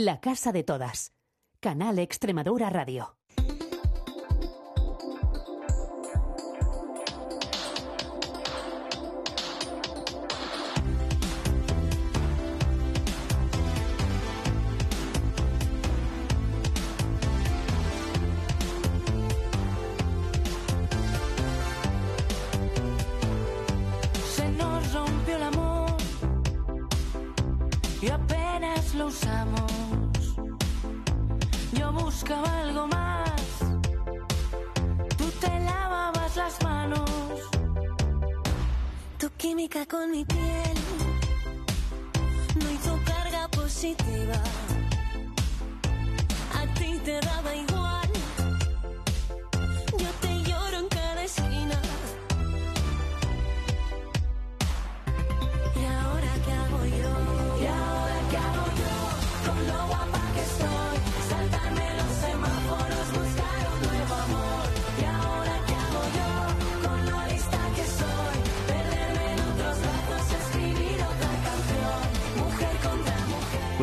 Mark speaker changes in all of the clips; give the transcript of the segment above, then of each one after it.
Speaker 1: La Casa de Todas. Canal Extremadura Radio.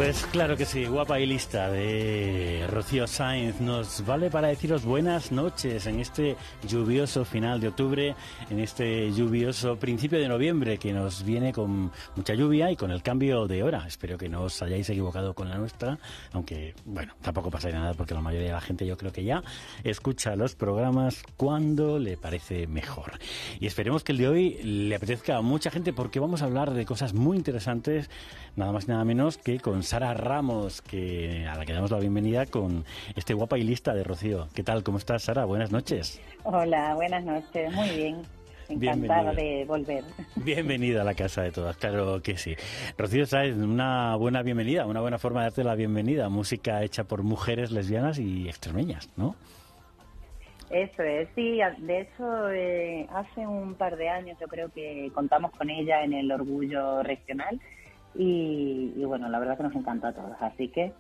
Speaker 2: Pues claro que sí, guapa y lista de Rocío Sainz nos vale para deciros buenas noches en este lluvioso final de octubre, en este lluvioso principio de noviembre que nos viene con mucha lluvia y con el cambio de hora. Espero que no os hayáis equivocado con la nuestra, aunque bueno, tampoco pasa nada porque la mayoría de la gente yo creo que ya escucha los programas cuando le parece mejor. Y esperemos que el de hoy le apetezca a mucha gente porque vamos a hablar de cosas muy interesantes, nada más y nada menos que con Sara Ramos, que a la que damos la bienvenida con este guapa y lista de Rocío. ¿Qué tal? ¿Cómo estás, Sara? Buenas noches.
Speaker 3: Hola, buenas noches. Muy bien. Encantada de volver.
Speaker 2: Bienvenida a la casa de todas, claro que sí. Rocío Sáenz, una buena bienvenida, una buena forma de darte la bienvenida. Música hecha por mujeres lesbianas y extremeñas, ¿no?
Speaker 3: Eso es, sí. De hecho, eh, hace un par de años yo creo que contamos con ella en el Orgullo Regional y, y bueno, la verdad que nos encantó a todos. Así que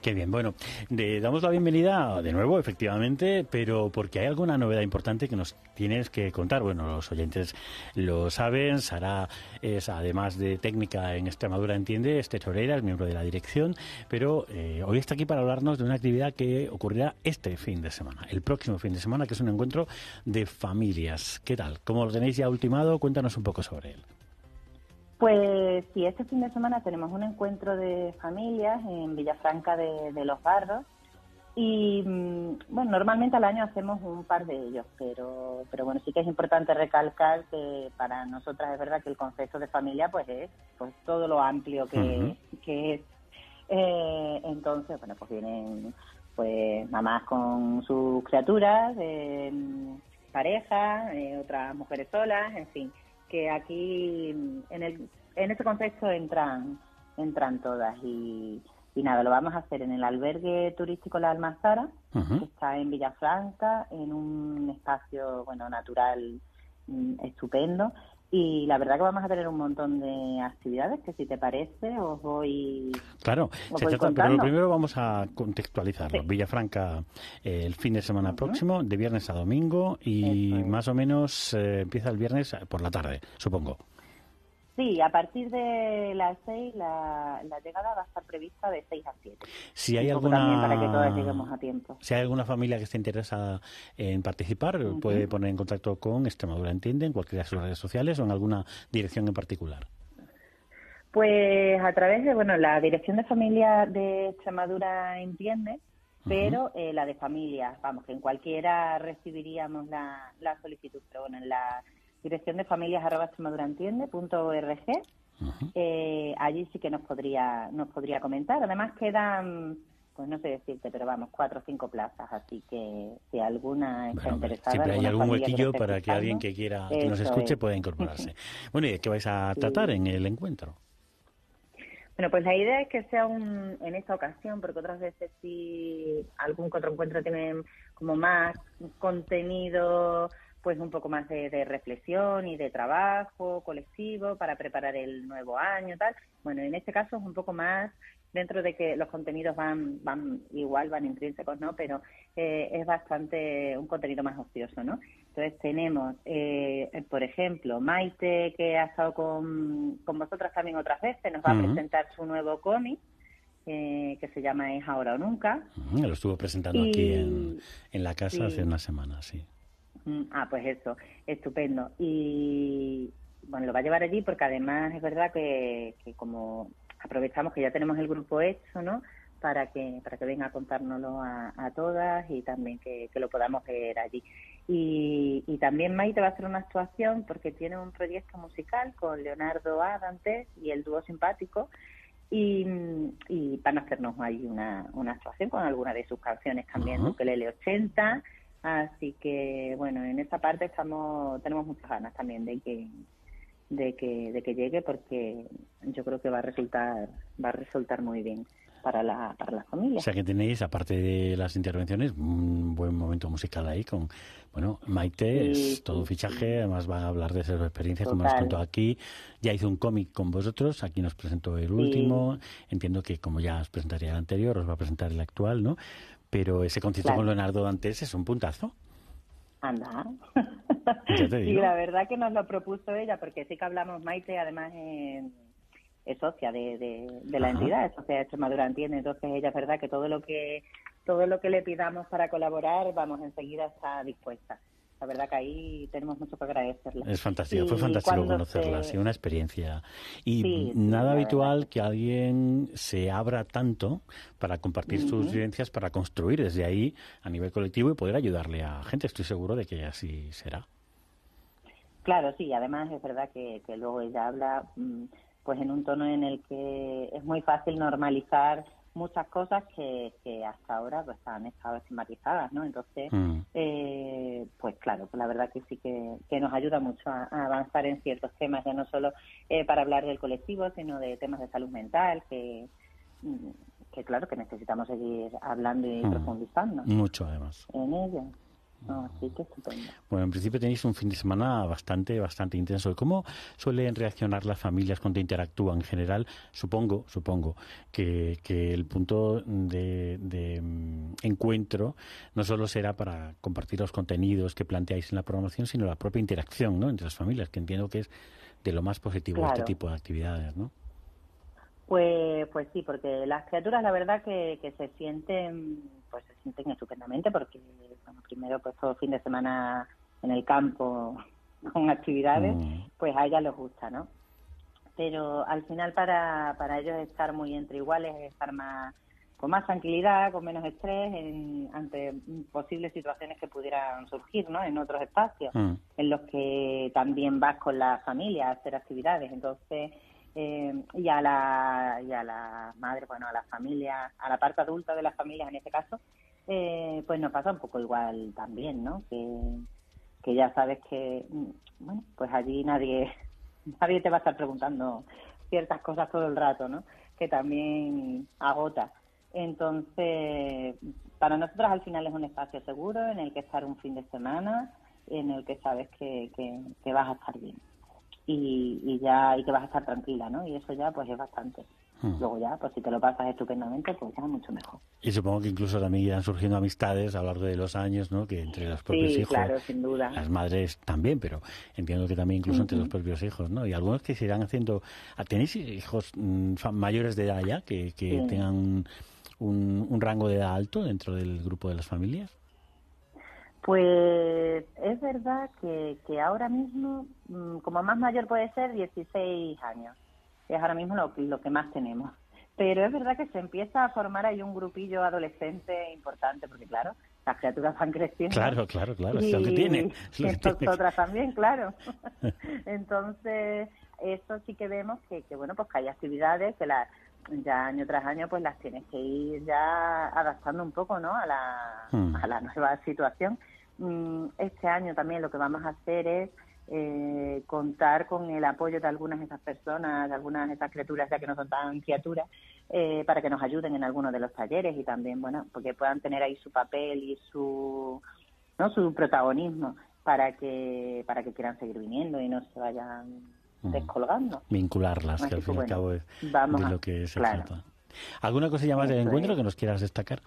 Speaker 2: Qué bien, bueno, le damos la bienvenida de nuevo, efectivamente, pero porque hay alguna novedad importante que nos tienes que contar. Bueno, los oyentes lo saben, Sara es, además de técnica en Extremadura Entiende, es tesorera, es miembro de la dirección, pero eh, hoy está aquí para hablarnos de una actividad que ocurrirá este fin de semana, el próximo fin de semana, que es un encuentro de familias. ¿Qué tal? ¿Cómo lo tenéis ya ultimado? Cuéntanos un poco sobre él.
Speaker 3: Pues sí, este fin de semana tenemos un encuentro de familias en Villafranca de, de los Barros y mm, bueno, normalmente al año hacemos un par de ellos, pero pero bueno, sí que es importante recalcar que para nosotras es verdad que el concepto de familia pues es pues todo lo amplio que, es. Eh, entonces, bueno, pues vienen pues mamás con sus criaturas, eh, parejas, eh, otras mujeres solas, en fin, que aquí en el en ese contexto entran entran todas y, y nada, lo vamos a hacer en el albergue turístico La Almazara, que está en Villafranca, en un espacio bueno natural mm, estupendo y la verdad que vamos a tener un montón de actividades que si te parece os voy
Speaker 2: Claro,
Speaker 3: Os
Speaker 2: se
Speaker 3: voy
Speaker 2: trata- pero lo primero vamos a contextualizarlo.
Speaker 3: Sí.
Speaker 2: Villafranca eh, el fin de semana próximo, de viernes a domingo, y
Speaker 3: es.
Speaker 2: más o menos eh, empieza el viernes por la tarde, supongo.
Speaker 3: Sí, a partir de las 6 la, la llegada va a estar prevista de 6 a 7.
Speaker 2: Si hay
Speaker 3: también
Speaker 2: alguna
Speaker 3: para que todas lleguemos a tiempo.
Speaker 2: si hay alguna familia que esté interesada en participar, puede poner en contacto con Extremadura Entiende en cualquiera de sus redes sociales o en alguna dirección en particular.
Speaker 3: Pues a través de, bueno, la Dirección de Familia de Extremadura entiende, pero eh, la de familias, vamos, que en cualquiera recibiríamos la, la solicitud, pero bueno, en la Dirección de Familias arroba extremaduraentiende.org,
Speaker 2: Ujú.
Speaker 3: eh, allí sí que nos podría, nos podría comentar. Además quedan, pues no sé decirte, pero vamos, cuatro o cinco plazas, así que si alguna está
Speaker 2: Bueno,
Speaker 3: interesada.
Speaker 2: siempre hay algún
Speaker 3: que
Speaker 2: huequillo para que alguien que quiera que nos escuche
Speaker 3: es.
Speaker 2: pueda incorporarse. Bueno, ¿y de qué vais a
Speaker 3: Sí.
Speaker 2: tratar en el encuentro?
Speaker 3: Bueno, pues la idea es que sea un, en esta ocasión, porque otras veces sí algún otro encuentro tiene como más contenido, pues un poco más de, de reflexión y de trabajo colectivo para preparar el nuevo año, tal. Bueno, en este caso es un poco más dentro de que los contenidos van van igual, van intrínsecos, ¿no? Pero eh, es bastante un contenido más ocioso, ¿no? Entonces tenemos, eh, por ejemplo, Maite, que ha estado con, con vosotras también otras veces, nos va a presentar su nuevo cómic, eh, que se llama Es ahora o nunca.
Speaker 2: Lo estuvo presentando
Speaker 3: Y-
Speaker 2: aquí en, en la casa
Speaker 3: sí.
Speaker 2: hace unas semanas, sí.
Speaker 3: Mm, Ah, pues eso, estupendo. Y bueno, lo va a llevar allí porque además es verdad que, que como aprovechamos que ya tenemos el grupo hecho, ¿no? Para que para que venga a contárnoslo a, a todas y también que, que lo podamos ver allí. Y, y también Maite va a hacer una actuación porque tiene un proyecto musical con Leonardo Adantes y el dúo simpático y, y van a hacernos ahí una, una actuación con alguna de sus canciones también,
Speaker 2: Ajá.
Speaker 3: Ukelele 80, así que bueno, en esa parte estamos tenemos muchas ganas también de que de que de que llegue porque yo creo que va a resultar va a resultar muy bien para la para la familia.
Speaker 2: O sea que tenéis, aparte de las intervenciones, un buen momento musical ahí con, bueno, Maite
Speaker 3: Sí,
Speaker 2: es todo un fichaje, además va a hablar de sus experiencias, como nos contó aquí. Ya hizo un cómic con vosotros, aquí nos presentó el último. Entiendo que como ya os presentaría el anterior, os va a presentar el actual, ¿no? Pero ese concierto
Speaker 3: Claro.
Speaker 2: con Leonardo antes es un puntazo.
Speaker 3: Anda.
Speaker 2: Digo.
Speaker 3: la verdad que nos lo propuso ella, porque sí que hablamos, Maite, además es, es socia de, de, de la
Speaker 2: Ajá.
Speaker 3: entidad, es socia de Extremadura Entiende, entonces ella es verdad que todo lo que todo lo que le pidamos para colaborar, vamos, enseguida está dispuesta. La verdad que ahí tenemos mucho que agradecerle.
Speaker 2: Es fantástico, fue fantástico conocerla,
Speaker 3: se-
Speaker 2: sí, una experiencia. Y
Speaker 3: Sí,
Speaker 2: nada habitual
Speaker 3: verdad.
Speaker 2: que alguien se abra tanto para compartir sus vivencias, para construir desde ahí a nivel colectivo y poder ayudarle a gente. Estoy seguro de que así será.
Speaker 3: Claro, sí, además es verdad que, que luego ella habla mm, pues en un tono en el que es muy fácil normalizar muchas cosas que, que hasta ahora pues han estado estigmatizadas, ¿no? Entonces,
Speaker 2: Mm.
Speaker 3: eh, pues claro, pues la verdad que sí que, que nos ayuda mucho a, a avanzar en ciertos temas, ya no solo eh, para hablar del colectivo, sino de temas de salud mental, que, mm, que claro que necesitamos seguir hablando y
Speaker 2: Mm.
Speaker 3: profundizando
Speaker 2: Mucho, además.
Speaker 3: en ello. No, así que estupendo.
Speaker 2: Bueno, en principio tenéis un fin de semana bastante, bastante intenso. ¿Cómo suelen reaccionar las familias cuando interactúan en general? Supongo, supongo que, que el punto de, de, mm, encuentro no solo será para compartir los contenidos que planteáis en la programación, sino la propia interacción ¿no? entre las familias, que entiendo que es de lo más positivo de este
Speaker 3: Claro.
Speaker 2: tipo de actividades, ¿no?
Speaker 3: Pues, pues sí, porque las criaturas la verdad que, que se sienten, pues se sienten estupendamente porque, bueno, primero pues todo fin de semana en el campo con actividades,
Speaker 2: Mm.
Speaker 3: pues a ellas les gusta, ¿no? Pero al final para, para ellos estar muy entre iguales es estar más con más tranquilidad, con menos estrés en- ante posibles situaciones que pudieran surgir, ¿no? En otros espacios
Speaker 2: Mm.
Speaker 3: en los que también vas con la familia a hacer actividades. Entonces, eh, y a la y a la madre, bueno, a la familia, a la parte adulta de las familias en este caso, eh, pues nos pasa un poco igual también, ¿no? Que, que ya sabes que, mm, bueno, pues allí nadie nadie te va a estar preguntando ciertas cosas todo el rato, ¿no? Que también agota. Entonces, para nosotros al final es un espacio seguro en el que estar un fin de semana, en el que sabes que, que, que vas a estar bien y, y ya y que vas a estar tranquila, ¿no? Y eso ya pues es bastante.
Speaker 2: Mm.
Speaker 3: Luego ya, pues si te lo pasas estupendamente, pues ya mucho mejor.
Speaker 2: Y supongo que incluso también irán surgiendo amistades a lo largo de los años, ¿no? Que entre los propios
Speaker 3: Sí,
Speaker 2: hijos.
Speaker 3: claro, sin duda.
Speaker 2: Las madres también, pero entiendo que también incluso entre los propios hijos, ¿no? Y algunos que se irán haciendo... ¿Ah, ¿Tenéis hijos mm, mayores de edad ya que, que
Speaker 3: Sí.
Speaker 2: tengan un, un rango de edad alto dentro del grupo de las familias?
Speaker 3: Pues es verdad que, que ahora mismo, mm, como más mayor puede ser, 16 años. Es ahora mismo lo, lo que más tenemos. Pero es verdad que se empieza a formar ahí un grupillo adolescente importante, porque claro, las criaturas van creciendo.
Speaker 2: Claro, claro, claro, es lo que tiene. es lo
Speaker 3: y
Speaker 2: que tiene.
Speaker 3: nosotras también, claro. Entonces, eso sí que vemos que, que, bueno, pues que hay actividades que la, ya año tras año pues las tienes que ir ya adaptando un poco, ¿no? A la,
Speaker 2: Hmm.
Speaker 3: a la nueva situación. Mm, Este año también lo que vamos a hacer es eh, contar con el apoyo de algunas de esas personas, de algunas de esas criaturas ya que no son tan criaturas, eh, para que nos ayuden en algunos de los talleres y también, bueno, porque puedan tener ahí su papel y su, ¿no? su protagonismo para que para que quieran seguir viniendo y no se vayan. Descolgando.
Speaker 2: Vincularlas,
Speaker 3: Así
Speaker 2: que al fin y al cabo es
Speaker 3: vamos
Speaker 2: de lo que se
Speaker 3: claro.
Speaker 2: trata. ¿Alguna cosilla más del encuentro que nos quieras destacar?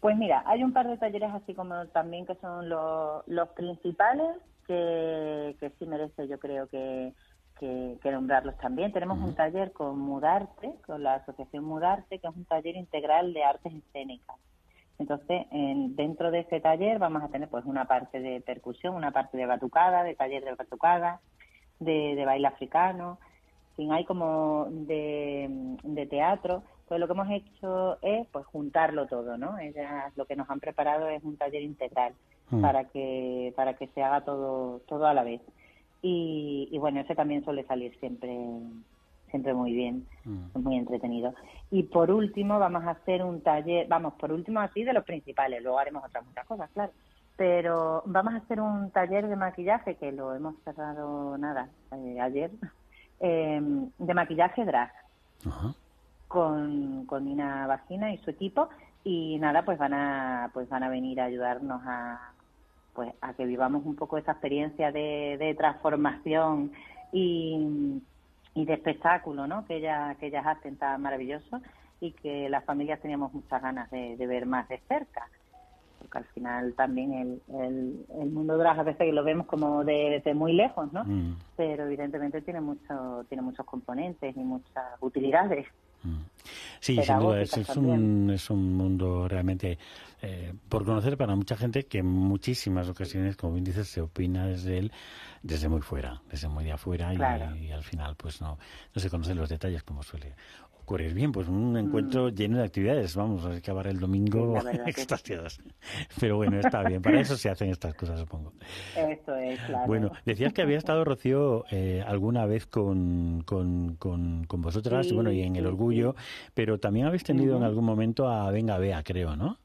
Speaker 3: Pues mira, hay un par de talleres así como también que son los, los principales que, que sí merece yo creo que, que, que nombrarlos también. Tenemos un taller con Mudarte, con la Asociación Mudarte, que es un taller integral de artes escénicas. Entonces, en- dentro de ese taller vamos a tener pues una parte de percusión, una parte de batucada, de taller de batucada, de, de baile africano, fin, hay como de, de teatro. Pues lo que hemos hecho es pues juntarlo todo, ¿no? Ellas lo que nos han preparado es un taller integral
Speaker 2: Mm.
Speaker 3: para que para que se haga todo todo a la vez. Y, y bueno, ese también suele salir siempre siempre muy bien,
Speaker 2: Mm.
Speaker 3: muy entretenido. Y por último vamos a hacer un taller, vamos, por último así de los principales, luego haremos otras muchas cosas, claro. Pero vamos a hacer un taller de maquillaje que lo hemos cerrado nada eh, ayer, eh, de maquillaje drag
Speaker 2: Ajá.
Speaker 3: con, con Nina Vagina y su equipo y nada pues van a pues van a venir a ayudarnos a pues a que vivamos un poco esa experiencia de, de transformación y, y de espectáculo ¿no? que ellas que ellas hacen tan maravilloso y que las familias teníamos muchas ganas de, de ver más de cerca porque al final también el, el, el mundo drag a veces lo vemos como de- desde muy lejos ¿no?
Speaker 2: Mm.
Speaker 3: pero evidentemente tiene mucho tiene muchos componentes y muchas utilidades
Speaker 2: Mm. Sí, sin duda, es, un, es un mundo realmente eh, por conocer para mucha gente que en muchísimas ocasiones, como bien dices, se opina desde él, desde muy fuera, desde muy de afuera y- y, al final pues no, no se conocen los detalles como suele ocurrir. Bien, pues un encuentro lleno de actividades, vamos a acabar el domingo
Speaker 3: Mm. Sí,
Speaker 2: extasiados. Pero bueno, está bien, para eso se hacen estas cosas, supongo.
Speaker 3: Eso es, claro.
Speaker 2: Bueno, decías que había estado Rocío eh, alguna vez con, con, con, con vosotras
Speaker 3: Sí,
Speaker 2: bueno, y en el orgullo, pero también habéis tenido en algún momento a Venga Bea, creo, ¿no?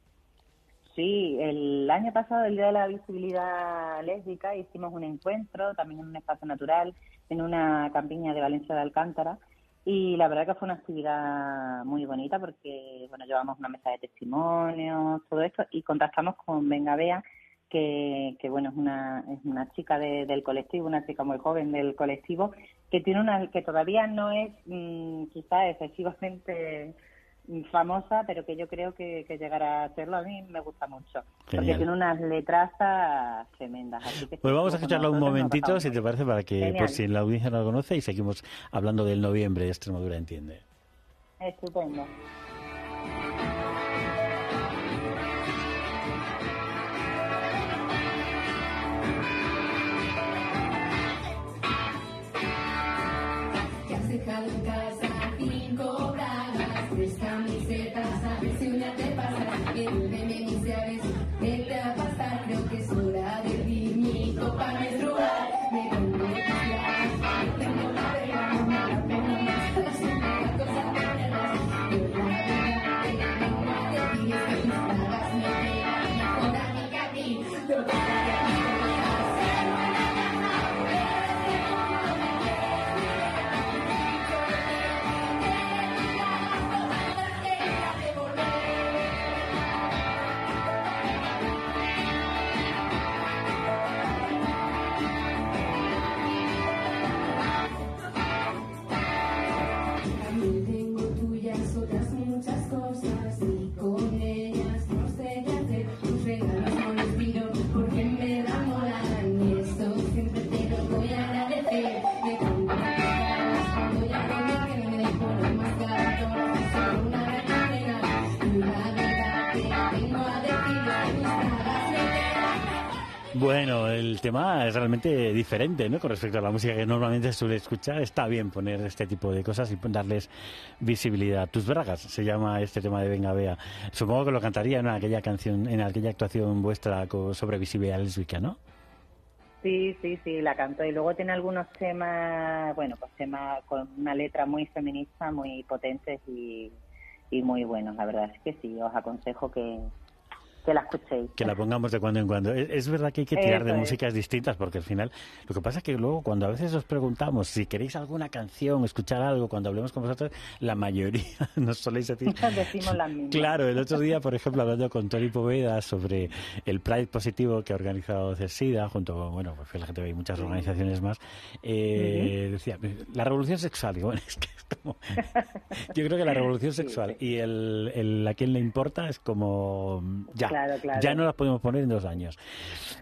Speaker 3: Sí, el año pasado, el Día de la Visibilidad Lésbica, hicimos un encuentro también en un espacio natural, en una campiña de Valencia de Alcántara, y la verdad que fue una actividad muy bonita porque, bueno, llevamos una mesa de testimonios, todo esto, y contactamos con Venga Bea, que, que bueno, es una, es una chica de- del colectivo, una chica muy joven del colectivo, que tiene una, que todavía no es mm, quizá excesivamente famosa, pero que yo creo que, que llegará a serlo. A mí me gusta mucho, porque tiene unas letrazas tremendas. Así que
Speaker 2: Pues vamos a escucharla un momentito, si te parece, para que,
Speaker 3: Genial.
Speaker 2: por si la audiencia no lo conoce, y seguimos hablando del noviembre de Extremadura Entiende.
Speaker 3: Estupendo.
Speaker 2: El tema es realmente diferente, ¿no? Con respecto a la música que normalmente se suele escuchar, está bien poner este tipo de cosas y darles visibilidad. Tus bragas se llama este tema de Venga Bea. Supongo que lo cantaría en aquella canción, en aquella actuación vuestra sobre visibilidad lésbica, ¿no?
Speaker 3: Sí, sí, sí, la canto. Y luego tiene algunos temas, bueno, pues temas con una letra muy feminista, muy potentes y, y muy buenos. La verdad es que sí, os aconsejo que, que la escuchéis.
Speaker 2: Que la pongamos de cuando en cuando. Es, es verdad que hay que tirar
Speaker 3: Eso
Speaker 2: de
Speaker 3: es.
Speaker 2: músicas distintas porque al final lo que pasa es que luego cuando a veces os preguntamos si queréis alguna canción, escuchar algo, cuando hablemos con vosotros, la mayoría nos soléis decir...
Speaker 3: Decimos las mismas.
Speaker 2: Claro, el otro día, por ejemplo, hablando con Tony Poveda sobre el Pride positivo que ha organizado CESIDA, junto con, bueno, pues la gente ve muchas organizaciones más, eh, decía, la revolución sexual, digo, bueno, es que es como... Yo creo que la revolución sexual y el, el a quién le importa es como... Ya,
Speaker 3: Claro, claro.
Speaker 2: Ya no las podemos poner en dos años.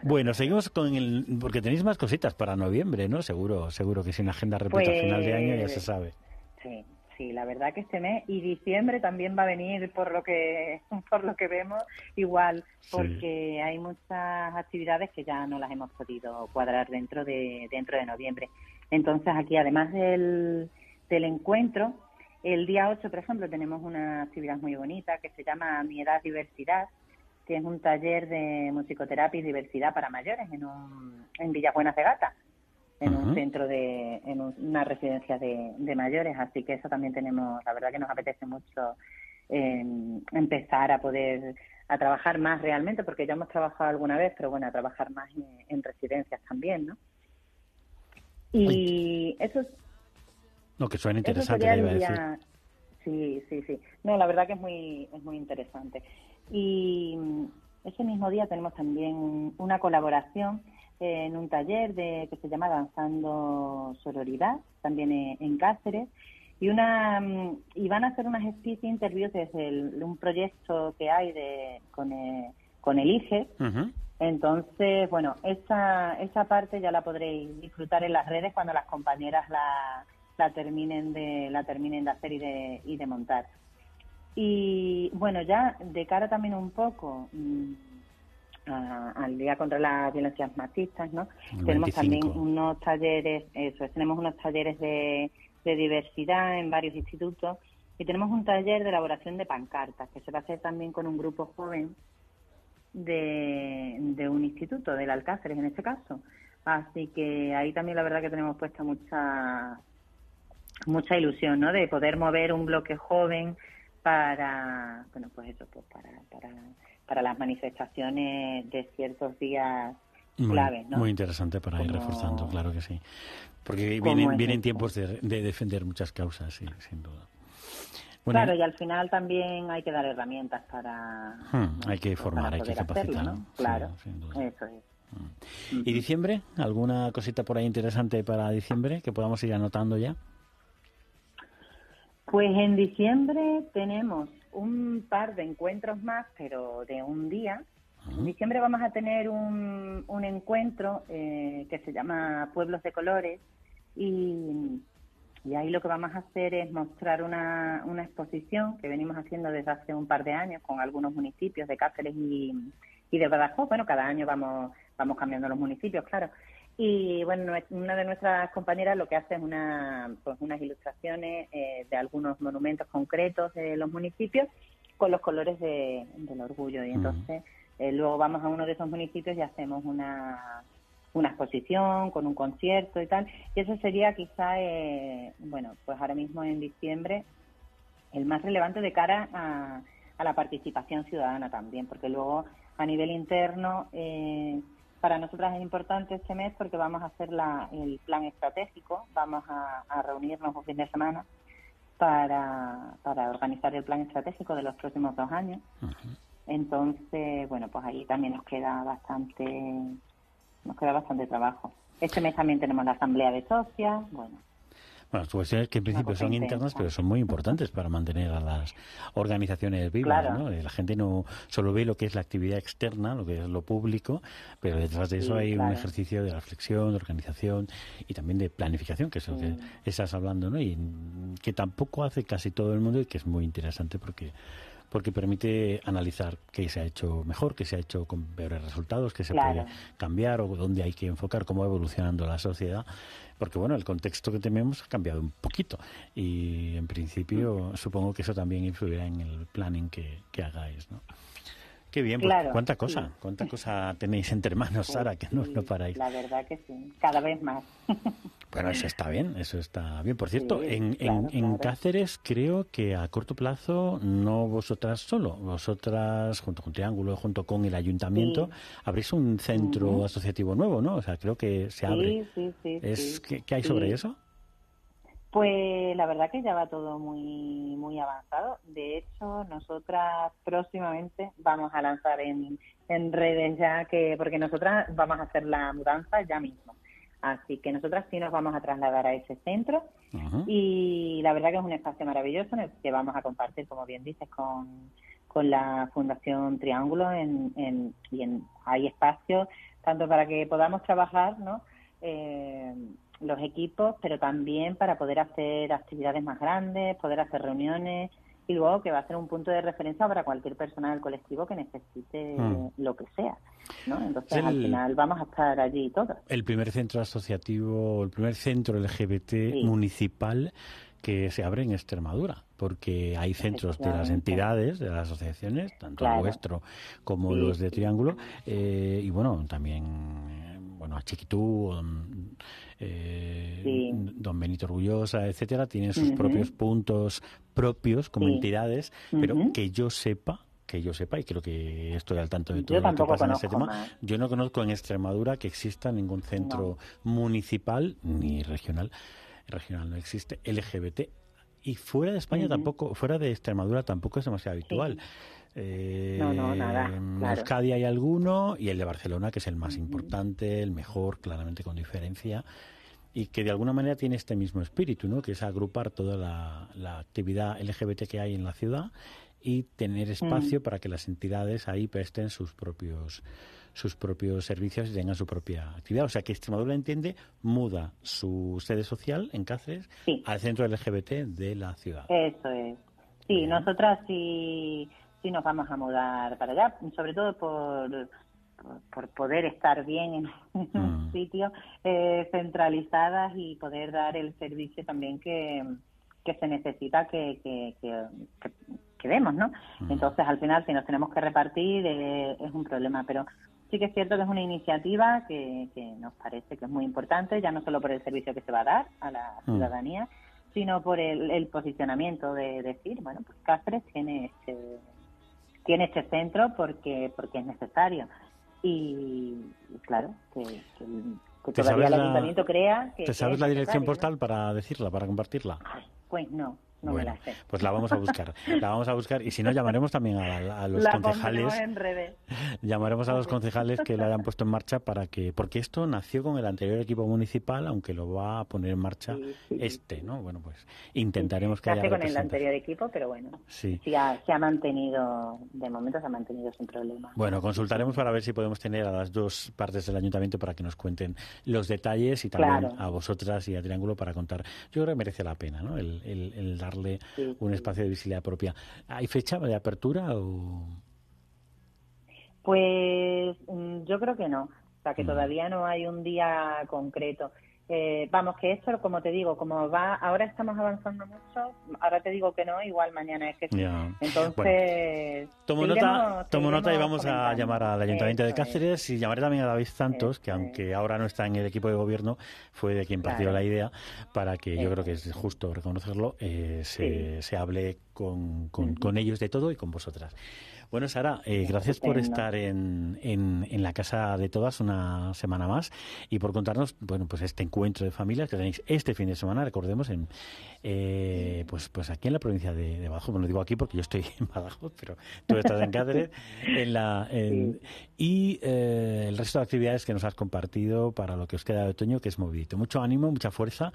Speaker 2: Bueno, seguimos con el... Porque tenéis más cositas para noviembre, ¿no? Seguro, seguro que sin agenda repleta a final de año ya se
Speaker 3: Pues-
Speaker 2: sabe.
Speaker 3: Sí, sí, la verdad que este mes y diciembre también va a venir por lo que por lo que vemos igual,
Speaker 2: Sí.
Speaker 3: porque hay muchas actividades que ya no las hemos podido cuadrar dentro de dentro de noviembre. Entonces aquí además del, del encuentro, el día 8, por ejemplo, tenemos una actividad muy bonita que se llama Mi Edad Diversidad, que es un taller de musicoterapia y diversidad para mayores en, un, en Villabuena de Gata en un centro de, en un- una residencia de, de mayores, así que eso también tenemos, la verdad que nos apetece mucho eh, empezar a poder a trabajar más realmente, porque ya hemos trabajado alguna vez, pero bueno, a trabajar más en, en residencias también, ¿no? Y eso, es-
Speaker 2: No, que suena interesante, te iba a decir.
Speaker 3: Sí, sí, sí. No, la verdad que es muy, es muy interesante. Y mm, ese mismo día tenemos también una colaboración eh, en un taller de que se llama Danzando Sororidad, también en, en Cáceres. Y, una, mm, y van a hacer unas speech interviews desde el- un proyecto que hay de, con, el, con el IGE, entonces, bueno, esa, esa parte ya la podréis disfrutar en las redes cuando las compañeras la, la terminen de la terminen de hacer y de, y de montar. Y bueno, ya de cara también un poco mm, a- al Día contra las Violencias Machistas, ¿no?
Speaker 2: El
Speaker 3: Tenemos
Speaker 2: 25.
Speaker 3: también unos talleres, eso, es, tenemos unos talleres de, de diversidad en varios institutos y tenemos un taller de elaboración de pancartas que se va a hacer también con un grupo joven de, de un instituto, del Alcáceres en este caso. Así que ahí también la verdad que tenemos puesta mucha mucha ilusión, ¿no? De poder mover un bloque joven para, bueno, pues eso, pues para, para, para las manifestaciones de ciertos días
Speaker 2: Muy,
Speaker 3: claves, ¿no?
Speaker 2: muy interesante para ir reforzando, claro que sí. Porque vienen, vienen tiempos de, de defender muchas causas, sí, sin duda. Bueno,
Speaker 3: Claro, y al final también hay que dar herramientas para...
Speaker 2: Hmm, hay que formar, hay que
Speaker 3: hacerlo,
Speaker 2: capacitar,
Speaker 3: ¿no? Claro,
Speaker 2: sin duda.
Speaker 3: eso es.
Speaker 2: ¿Y diciembre? ¿Alguna cosita por ahí interesante para diciembre que podamos ir anotando ya?
Speaker 3: Pues en diciembre tenemos un par de encuentros más, pero de un día. En diciembre vamos a tener un, un encuentro eh, que se llama Pueblos de Colores y, y ahí lo que vamos a hacer es mostrar una, una exposición que venimos haciendo desde hace un par de años con algunos municipios de Cáceres y, y de Badajoz. Bueno, cada año vamos, vamos cambiando los municipios, claro. Y bueno, una de nuestras compañeras lo que hace es una, pues unas ilustraciones eh, de algunos monumentos concretos de los municipios con los colores de, del orgullo. Y entonces eh, luego vamos a uno de esos municipios y hacemos una, una exposición con un concierto y tal. Y eso sería quizá, eh, bueno, pues ahora mismo en diciembre el más relevante de cara a, a la participación ciudadana también, porque luego a nivel interno eh, para nosotras es importante este mes porque vamos a hacer la, el plan estratégico, vamos a, a reunirnos un fin de semana para, para organizar el plan estratégico de los próximos dos años. Entonces, bueno, pues ahí también nos queda bastante, nos queda bastante trabajo. Este mes también tenemos la asamblea de socias, bueno,
Speaker 2: Bueno, las cuestiones que en principio son
Speaker 3: intensa.
Speaker 2: internas, pero son muy importantes para mantener a las organizaciones vivas,
Speaker 3: Claro.
Speaker 2: ¿no? La gente no solo ve lo que es la actividad externa, lo que es lo público, pero detrás de eso
Speaker 3: Sí,
Speaker 2: hay un ejercicio de reflexión, de organización y también de planificación, que es lo que
Speaker 3: Sí.
Speaker 2: estás hablando, ¿no? Y que tampoco hace casi todo el mundo y que es muy interesante porque porque permite analizar qué se ha hecho mejor, qué se ha hecho con peores resultados, qué se
Speaker 3: Claro.
Speaker 2: puede cambiar o dónde hay que enfocar, cómo va evolucionando la sociedad. Porque, bueno, el contexto que tenemos ha cambiado un poquito y, en principio,
Speaker 3: Mm.
Speaker 2: supongo que eso también influirá en el planning que, que hagáis, ¿no? Qué bien, pues,
Speaker 3: Claro,
Speaker 2: cuánta
Speaker 3: sí.
Speaker 2: cosa, cuánta cosa tenéis entre manos, Sara, que no,
Speaker 3: Sí,
Speaker 2: no paráis.
Speaker 3: La verdad que sí, cada vez más.
Speaker 2: Bueno, eso está bien, eso está bien. Por cierto,
Speaker 3: Sí,
Speaker 2: en, en-
Speaker 3: claro,
Speaker 2: en
Speaker 3: claro.
Speaker 2: Cáceres creo que a corto plazo, no vosotras solo, vosotras junto con Triángulo, junto con el Ayuntamiento,
Speaker 3: Sí.
Speaker 2: abrís un centro
Speaker 3: Ujú.
Speaker 2: asociativo nuevo, ¿no? O sea, creo que se abre.
Speaker 3: Sí, sí, sí.
Speaker 2: es,
Speaker 3: sí.
Speaker 2: ¿qué, qué hay sobre
Speaker 3: Sí.
Speaker 2: eso?
Speaker 3: Pues la verdad que ya va todo muy muy avanzado. De hecho, nosotras próximamente vamos a lanzar en, en redes ya que porque nosotras vamos a hacer la mudanza ya mismo. Así que nosotras sí nos vamos a trasladar a ese centro y la verdad que es un espacio maravilloso en el que vamos a compartir, como bien dices, con, con la Fundación Triángulo en, en- y en, hay espacios tanto para que podamos trabajar, ¿no? Eh, los equipos, pero también para poder hacer actividades más grandes, poder hacer reuniones y luego que va a ser un punto de referencia para cualquier persona del colectivo que necesite
Speaker 2: Mm.
Speaker 3: lo que sea, ¿no? Entonces
Speaker 2: Es
Speaker 3: al
Speaker 2: el-
Speaker 3: final vamos a estar allí todos.
Speaker 2: El primer centro asociativo, el primer centro LGBT
Speaker 3: Sí.
Speaker 2: municipal que se abre en Extremadura, porque hay centros de las entidades, de las asociaciones, tanto el
Speaker 3: Claro.
Speaker 2: vuestro como
Speaker 3: Sí,
Speaker 2: los de. Triángulo, eh, y bueno, también, eh, bueno, a Chiquitú, don, eh,
Speaker 3: Sí.
Speaker 2: don Benito Orgullosa, etcétera, tienen sus propios puntos propios como
Speaker 3: Sí.
Speaker 2: entidades, pero que yo sepa, que yo sepa, y creo que estoy al tanto de
Speaker 3: Yo
Speaker 2: todo lo que pasa en ese tema,
Speaker 3: más.
Speaker 2: yo no conozco en Extremadura que exista ningún centro municipal ni regional, regional no existe, LGBT. Y fuera de España tampoco, fuera de Extremadura tampoco es demasiado habitual. Eh,
Speaker 3: No, no, nada,
Speaker 2: En
Speaker 3: claro.
Speaker 2: Euskadi hay alguno y el de Barcelona, que es el más importante, el mejor, claramente con diferencia, y que de alguna manera tiene este mismo espíritu, ¿no? que es agrupar toda la, la actividad LGBT que hay en la ciudad y tener espacio para que las entidades ahí presten sus propios sus propios servicios y tengan su propia actividad. O sea que Extremadura entiende, muda su sede social en Cáceres
Speaker 3: Sí.
Speaker 2: al centro LGBT de la ciudad.
Speaker 3: Eso es. Sí,
Speaker 2: Bien.
Speaker 3: nosotras sí, sí nos vamos a mudar para allá, sobre todo por, por, por poder estar bien en un
Speaker 2: Mm.
Speaker 3: sitio eh, centralizadas y poder dar el servicio también que, que se necesita que, que, que, que- que demos, ¿no?
Speaker 2: Mm.
Speaker 3: Entonces, al final, si nos tenemos que repartir, eh, es un problema, pero sí que es cierto que es una iniciativa que, que nos parece que es muy importante, ya no solo por el servicio que se va a dar a la
Speaker 2: Mm.
Speaker 3: ciudadanía, sino por el, el posicionamiento de decir, bueno, pues Cáceres tiene este, tiene este centro porque porque es necesario. Y, y claro, que, que, que
Speaker 2: ¿Te
Speaker 3: todavía el
Speaker 2: la-
Speaker 3: ayuntamiento crea que...
Speaker 2: ¿Te sabes
Speaker 3: es
Speaker 2: la dirección postal para decirla, para compartirla?
Speaker 3: pues no, no
Speaker 2: bueno,
Speaker 3: me la sé.
Speaker 2: pues la vamos a buscar. La vamos a buscar y si no llamaremos también a, a los
Speaker 3: la
Speaker 2: concejales.
Speaker 3: pondremos en redes.
Speaker 2: Llamaremos a los concejales que lo hayan puesto en marcha para que, porque esto nació con el anterior equipo municipal, aunque lo va a poner en marcha
Speaker 3: Sí, sí.
Speaker 2: este, ¿no? Bueno, pues intentaremos que haya
Speaker 3: con el anterior equipo, pero bueno,
Speaker 2: Sí.
Speaker 3: ha- se ha mantenido, de momento se ha mantenido sin problema.
Speaker 2: Bueno, consultaremos para ver si podemos tener a las dos partes del ayuntamiento para que nos cuenten los detalles y también
Speaker 3: Claro.
Speaker 2: a vosotras y a Triángulo para contar. Yo creo que merece la pena, ¿no? El, el- el darle
Speaker 3: Sí,
Speaker 2: un espacio de visibilidad propia. ¿Hay fecha de apertura o...?
Speaker 3: Pues mm, yo creo que no, o sea que
Speaker 2: Mm.
Speaker 3: todavía no hay un día concreto. Eh, vamos, que esto, como te digo, como va, ahora estamos avanzando mucho, ahora te digo que no, igual mañana es que sí. Entonces,
Speaker 2: Tomo
Speaker 3: seguiremos-
Speaker 2: nota, tomo nota y vamos a llamar al Ayuntamiento de
Speaker 3: es.
Speaker 2: Cáceres y llamaré también a David Santos, que aunque ahora no está en el equipo de gobierno, fue de quien partió
Speaker 3: Claro.
Speaker 2: la idea, para que yo creo que es justo reconocerlo, eh, se,
Speaker 3: Sí.
Speaker 2: se hable con, con- ellos de todo y con vosotras. Bueno, Sara, eh, gracias por estar en, en, en la casa de todas una semana más y por contarnos, bueno, pues este encuentro de familias que tenéis este fin de semana, recordemos, en eh, pues pues aquí en la provincia de, de Badajoz. Bueno, digo aquí porque yo estoy en Badajoz, pero tú estás en Cáceres. En la, en- Y eh, el resto de actividades que nos has compartido para lo que os queda de otoño, que es movidito. Mucho ánimo, mucha fuerza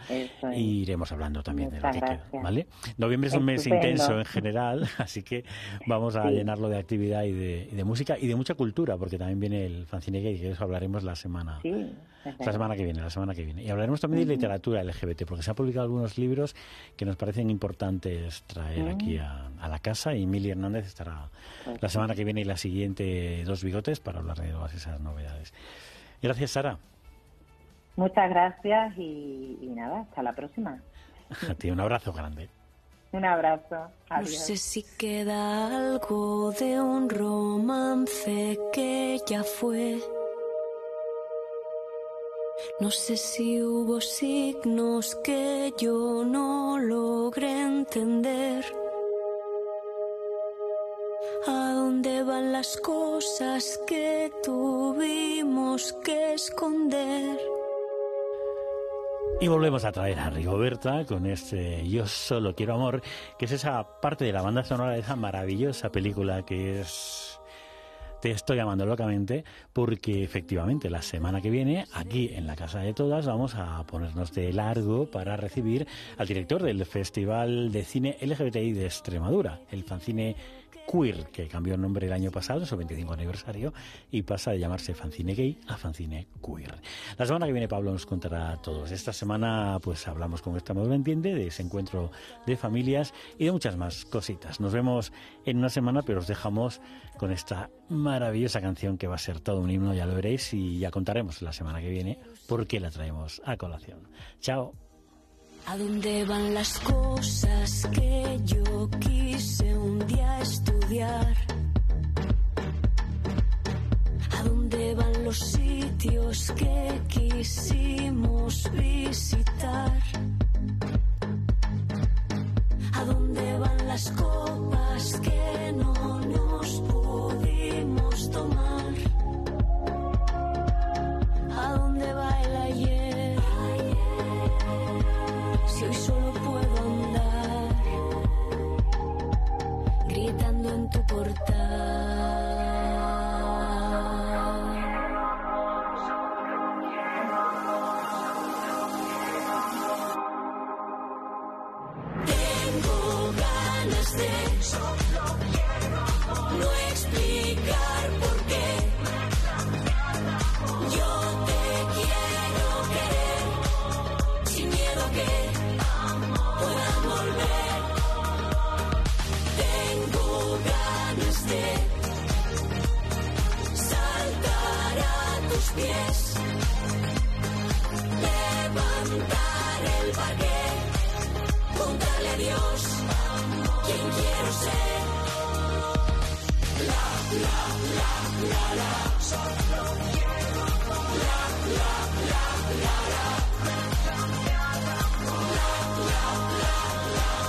Speaker 2: y iremos hablando también de lo que queda. ¿vale? Noviembre es un mes
Speaker 3: Estupendo.
Speaker 2: intenso en general, así que vamos a
Speaker 3: Sí.
Speaker 2: llenarlo de actividad y de, y de música y de mucha cultura, porque también viene el Fanzine que de eso hablaremos la semana,
Speaker 3: Sí,
Speaker 2: la semana que viene, la semana que viene. Y hablaremos también de literatura LGBT, porque se han publicado algunos libros que nos parecen importantes traer aquí a, a la casa y Mili Hernández estará
Speaker 3: Pues
Speaker 2: la semana que viene y la siguiente dos bigotes para hablar de todas esas novedades. Gracias, Sara.
Speaker 3: Muchas gracias y, y nada, hasta la próxima.
Speaker 2: A ti un abrazo grande.
Speaker 3: Un abrazo.
Speaker 4: No
Speaker 3: Adiós.
Speaker 4: sé si queda algo de un romance que ya fue. No sé si hubo signos que yo no logré entender. ¿A dónde van las cosas que tuvimos que esconder?
Speaker 2: Y volvemos a traer a Rigoberta con este Yo solo quiero amor, que es esa parte de la banda sonora de esa maravillosa película que es Te estoy amando locamente, porque efectivamente la semana que viene, aquí en la Casa de Todas, vamos a ponernos de largo para recibir al director del Festival de Cine LGBTI de Extremadura, el Fancine Queer, que cambió el nombre el año pasado, en su 25 aniversario, y pasa de llamarse Fanzine Gay a Fanzine Queer. La semana que viene Pablo nos contará a todos. Esta semana pues hablamos con esta nueva entiende de ese encuentro de familias y de muchas más cositas. Nos vemos en una semana, pero os dejamos con esta maravillosa canción que va a ser todo un himno, ya lo veréis, y ya contaremos la semana que viene por qué la traemos a colación. Chao.
Speaker 4: ¿A dónde van las cosas que yo quise un día estudiar? ¿A dónde van los sitios que quisimos visitar? ¿A dónde van las copas pies. Levantar el parquet, juntarle a Dios, quien quiero ser. La, la, la, la, la. Solo quiero la, la, la, la, la, la, la, la. La, la, la, la, la.